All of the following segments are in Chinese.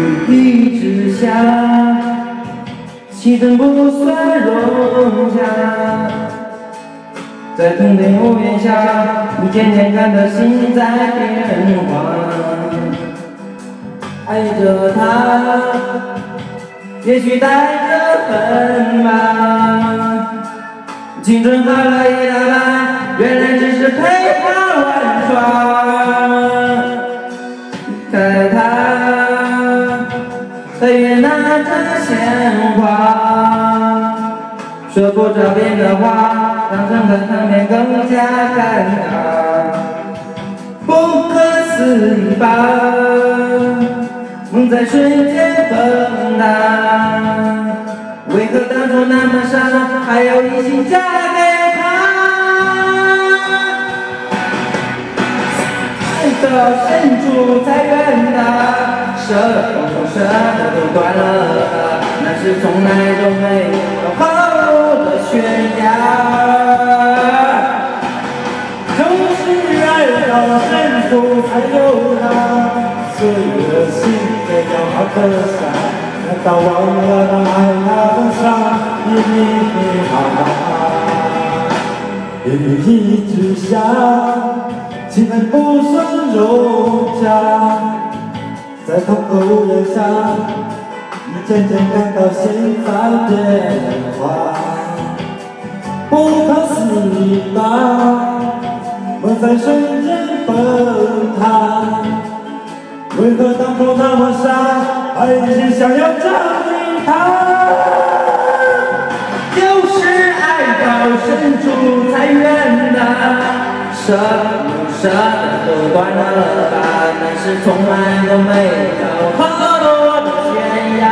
雨滴之下，气氛不算融洽，在同的屋檐下，你渐渐感到心在变化。爱着他，也许带着恨吧。青春花了一大半，他也拿着鲜花，说不着边的话，让整个场面更加尴尬。不可思议吧，梦在瞬间崩塌。为何当初那么傻，还要一心嫁给他？爱到深处才怨他，舍不舍得都断了，那是从来都没有好路的悬崖。就是爱到深处才有他，碎了心也要好的伤。难道忘了那爱他的伤，密密麻麻？雨一直下，气氛不算融洽，在同个屋檐下，你渐渐感到心在变化。不可思议吧，梦在瞬间崩塌。为何当初那么傻，还一心想要证舍不舍得都断了吧，那是从来都没有合落的悬崖。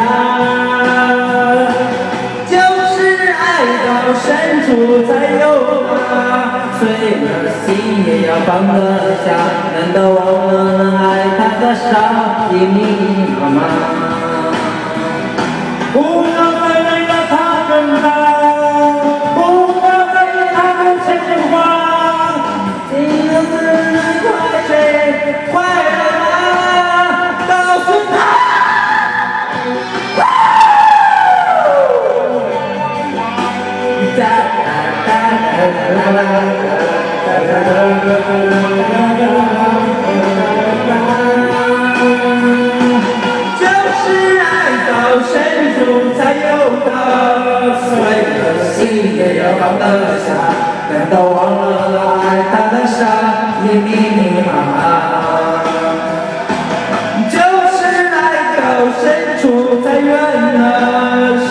就是爱到深处才有他，碎了心也要放得下，难道忘了能爱他的傻，密密麻麻？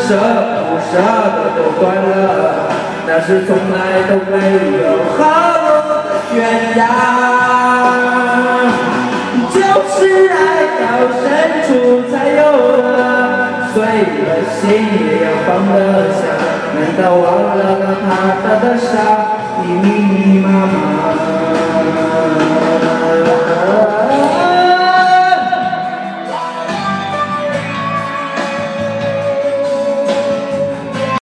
舍不舍得都断了那是从来都没有后路的悬崖就是爱到深处才有了碎了心也要放得下难道忘了他他的伤已密密麻麻？